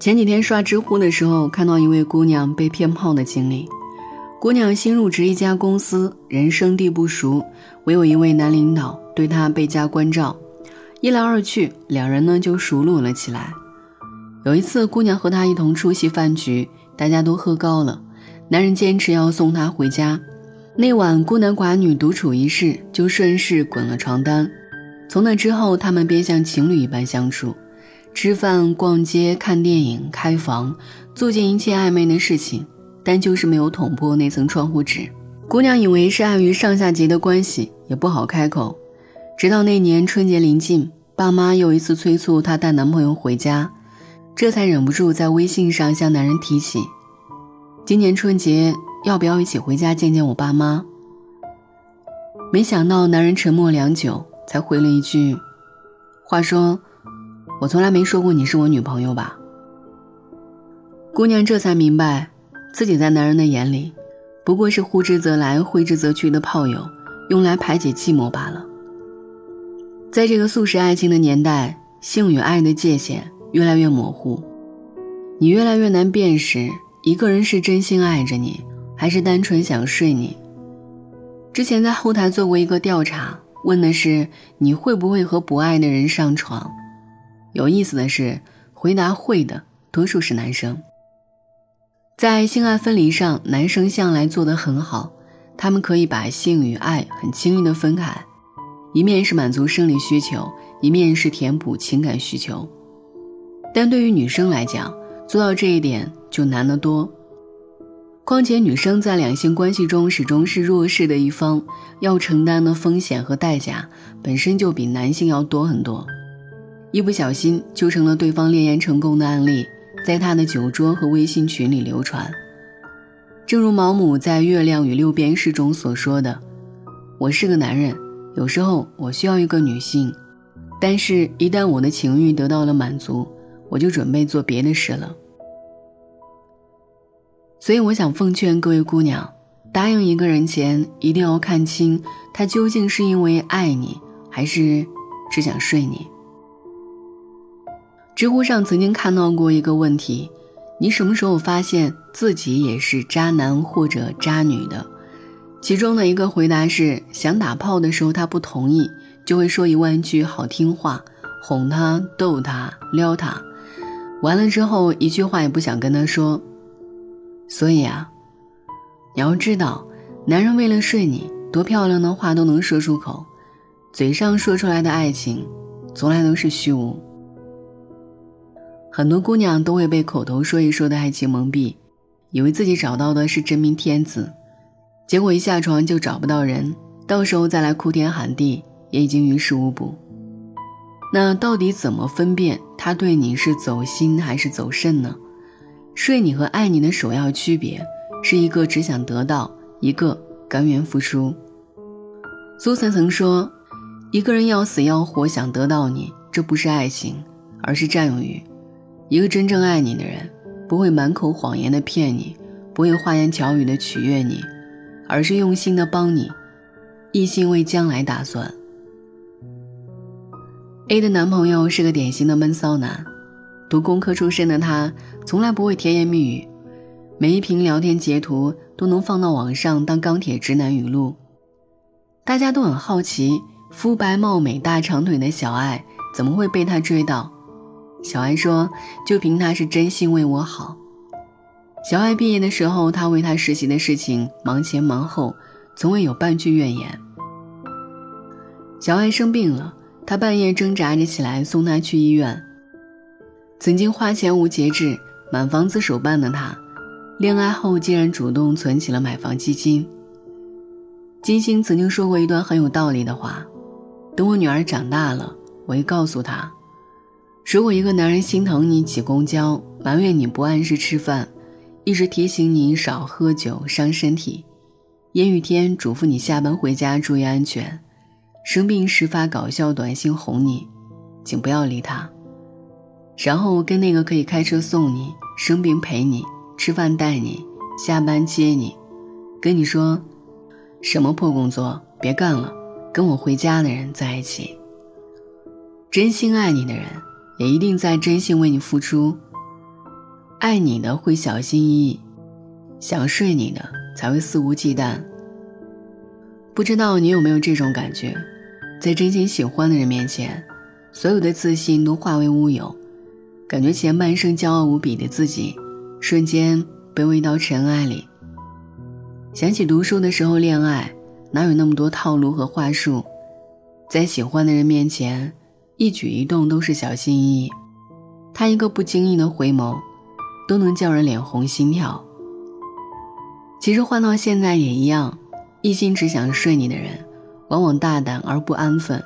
前几天刷知乎的时候，看到一位姑娘被骗炮的经历。姑娘新入职一家公司，人生地不熟，唯有一位男领导对她倍加关照。一来二去，两人呢就熟络了起来。有一次，姑娘和他一同出席饭局，大家都喝高了，男人坚持要送她回家。那晚孤男寡女独处一室，就顺势滚了床单。从那之后，他们便像情侣一般相处。吃饭、逛街、看电影、开房，做尽一切暧昧的事情，但就是没有捅破那层窗户纸。姑娘以为是碍于上下级的关系，也不好开口。直到那年春节临近，爸妈又一次催促她带男朋友回家，这才忍不住在微信上向男人提起：“今年春节要不要一起回家见见我爸妈？”没想到男人沉默良久，才回了一句：“话说。”我从来没说过你是我女朋友吧？姑娘这才明白，自己在男人的眼里，不过是呼之则来挥之则去的炮友，用来排解寂寞罢了。在这个速食爱情的年代，性与爱的界限越来越模糊，你越来越难辨识一个人是真心爱着你，还是单纯想睡你。之前在后台做过一个调查，问的是你会不会和不爱的人上床。有意思的是，回答会的多数是男生。在性爱分离上，男生向来做得很好，他们可以把性与爱很轻易地分开，一面是满足生理需求，一面是填补情感需求。但对于女生来讲，做到这一点就难得多。况且女生在两性关系中始终是弱势的一方，要承担的风险和代价本身就比男性要多很多。一不小心就成了对方恋爱成功的案例，在他的酒桌和微信群里流传。正如毛姆在《月亮与六便士》中所说的：“我是个男人，有时候我需要一个女性，但是，一旦我的情欲得到了满足，我就准备做别的事了。”所以，我想奉劝各位姑娘，答应一个人前，一定要看清他究竟是因为爱你，还是只想睡你。知乎上曾经看到过一个问题：你什么时候发现自己也是渣男或者渣女的？其中的一个回答是：想打炮的时候他不同意，就会说一万句好听话，哄他、逗他、撩他，完了之后一句话也不想跟他说。所以啊，你要知道，男人为了睡你，多漂亮的话都能说出口，嘴上说出来的爱情，从来都是虚无。很多姑娘都会被口头说一说的爱情蒙蔽，以为自己找到的是真命天子，结果一下床就找不到人，到时候再来哭天喊地，也已经于事无补。那到底怎么分辨他对你是走心还是走肾呢？睡你和爱你的首要区别是一个只想得到，一个甘愿付出。苏岑曾说：“一个人要死要活想得到你，这不是爱情，而是占有欲。”一个真正爱你的人，不会满口谎言的骗你，不会花言巧语的取悦你，而是用心的帮你，一心为将来打算。A 的男朋友是个典型的闷骚男，读工科出身的他，从来不会甜言蜜语，每一屏聊天截图都能放到网上当钢铁直男语录。大家都很好奇，肤白貌美大长腿的小爱怎么会被他追到？小爱说：“就凭他是真心为我好。”小爱毕业的时候，他为他实习的事情忙前忙后，从未有半句怨言。小爱生病了，他半夜挣扎着起来送她去医院。曾经花钱无节制、买房子手办的他，恋爱后竟然主动存起了买房基金。金星曾经说过一段很有道理的话：“等我女儿长大了，我会告诉她。”如果一个男人心疼你挤公交，埋怨你不按时吃饭，一直提醒你少喝酒伤身体，阴雨天嘱咐你下班回家注意安全，生病时发搞笑短信哄你，请不要理他。然后跟那个可以开车送你、生病陪你、吃饭带你、下班接你，跟你说什么破工作别干了，跟我回家的人在一起。真心爱你的人，也一定在真心为你付出。爱你的会小心翼翼，想睡你的才会肆无忌惮。不知道你有没有这种感觉，在真心喜欢的人面前，所有的自信都化为乌有，感觉前半生骄傲无比的自己，瞬间卑微到尘埃里。想起读书的时候恋爱，哪有那么多套路和话术，在喜欢的人面前，一举一动都是小心翼翼，他一个不经意的回眸，都能叫人脸红心跳。其实换到现在也一样。一心只想睡你的人，往往大胆而不安分，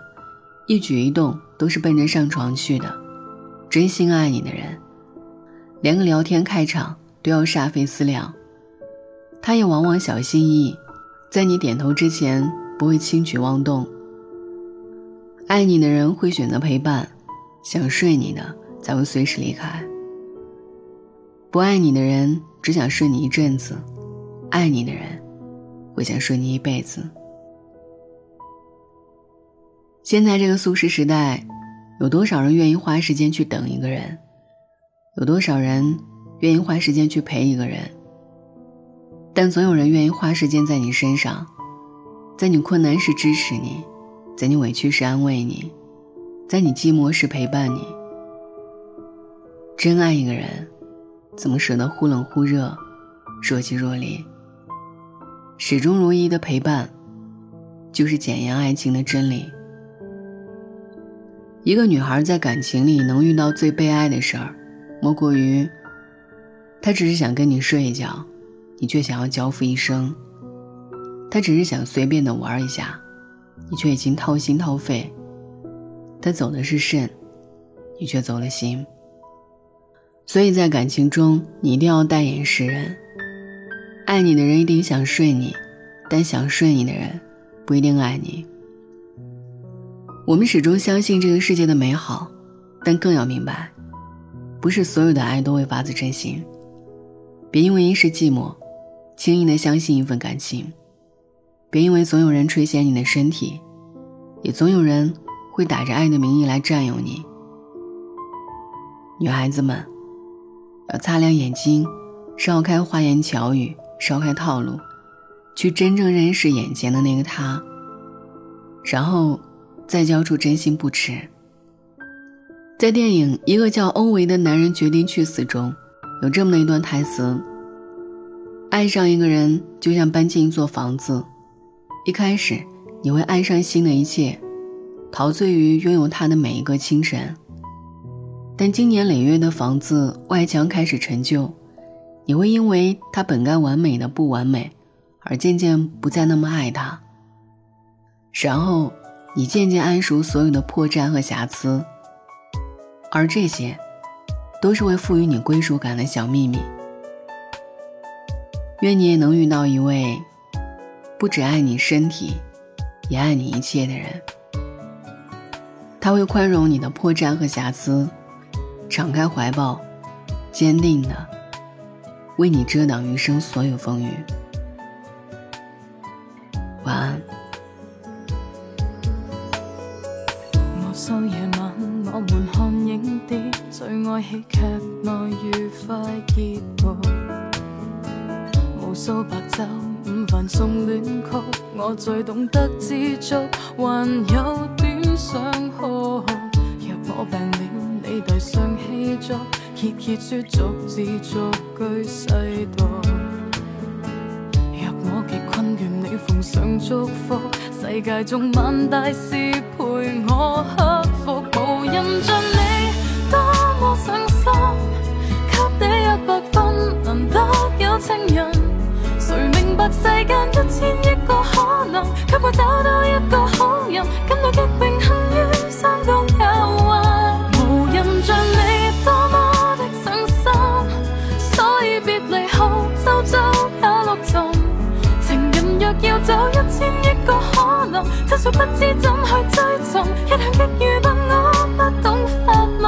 一举一动都是奔着上床去的。真心爱你的人，连个聊天开场都要煞费思量。他也往往小心翼翼，在你点头之前不会轻举妄动。爱你的人会选择陪伴，想睡你的才会随时离开。不爱你的人只想睡你一阵子，爱你的人。会想睡你一辈子。现在这个速食时代，有多少人愿意花时间去等一个人？有多少人愿意花时间去陪一个人？但总有人愿意花时间在你身上，在你困难时支持你，在你委屈时安慰你，在你寂寞时陪伴你。真爱一个人，怎么舍得忽冷忽热，若即若离？始终如一的陪伴，就是检验爱情的真理。一个女孩在感情里能遇到最悲哀的事儿，莫过于，她只是想跟你睡一觉，你却想要交付一生；她只是想随便的玩一下，你却已经掏心掏肺；她走的是肾，你却走了心。所以在感情中，你一定要淡眼识人。爱你的人一定想睡你，但想睡你的人不一定爱你。我们始终相信这个世界的美好，但更要明白，不是所有的爱都会发自真心。别因为一时寂寞，轻易的相信一份感情；别因为总有人垂涎你的身体，也总有人会打着爱的名义来占有你。女孩子们，要擦亮眼睛，少开花言巧语。烧开套路，去真正认识眼前的那个他，然后再交出真心不迟。在电影《一个叫欧维的男人决定去死》中，有这么一段台词：“爱上一个人就像搬进一座房子，一开始你会爱上新的一切，陶醉于拥有他的每一个清晨。但经年累月的房子外墙开始陈旧。”你会因为他本该完美的不完美，而渐渐不再那么爱他。然后，你渐渐谙熟所有的破绽和瑕疵，而这些，都是会赋予你归属感的小秘密。愿你也能遇到一位，不只爱你身体，也爱你一切的人。他会宽容你的破绽和瑕疵，敞开怀抱，坚定的。为你遮挡余生所有风雨。晚安。无数夜晚，我们看影碟，最爱喜剧内愉快结局。无数白昼，午饭送恋曲，我最懂得知足，还有点想哭。若我病了，你递上气作。揭揭书，逐字逐句细读。若我极困倦，你奉上祝福。世界中万大事陪我克服，无人像你多么上心。给你一百分，难得有情人。谁明白世间一千亿个可能，却会找到一个好人，感到极荣幸于山中有运。无人像你多么的上心，所以别离后，周周也落尽。情人若。要走一千亿个他说不知怎去追踪一向鲸鱼帮我不懂发问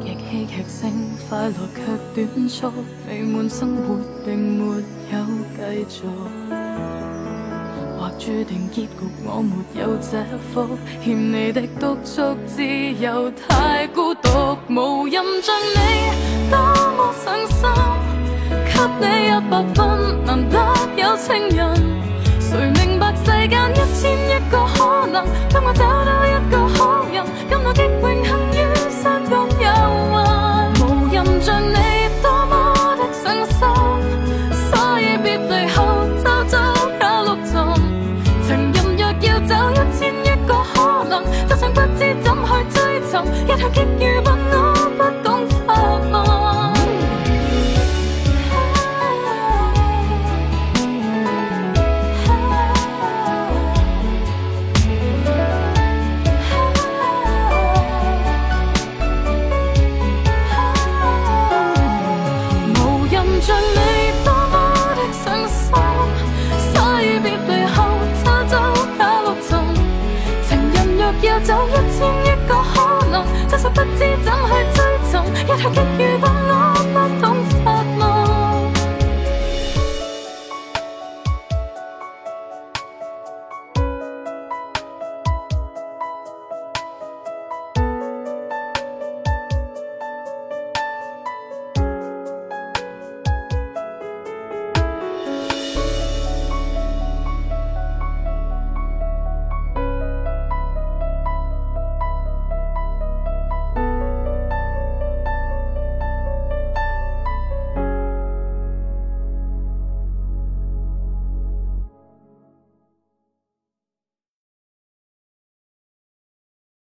给黑客升快乐却短促未满生活并没有继续。注定结局我没有这福，欠你的督促自由太孤独，无人像你多么上心，给你一百分难得有情人。谁明白世间一千亿个可能，当我找到一个好走一知怎去追寻一向极